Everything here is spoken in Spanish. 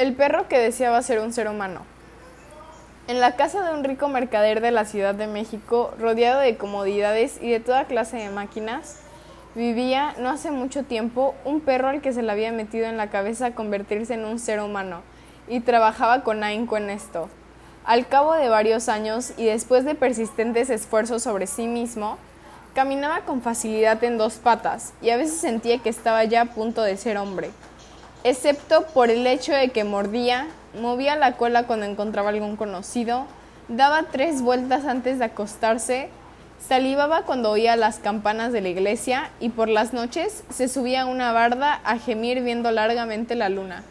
El perro que deseaba ser un ser humano. En la casa de un rico mercader de la Ciudad de México, rodeado de comodidades y de toda clase de máquinas, vivía, no hace mucho tiempo, un perro al que se le había metido en la cabeza convertirse en un ser humano, y trabajaba con ahínco en esto. Al cabo de varios años y después de persistentes esfuerzos sobre sí mismo, caminaba con facilidad en dos patas y a veces sentía que estaba ya a punto de ser hombre excepto por el hecho de que mordía, movía la cola cuando encontraba algún conocido, daba tres vueltas antes de acostarse, salivaba cuando oía las campanas de la iglesia y por las noches se subía a una barda a gemir viendo largamente la luna.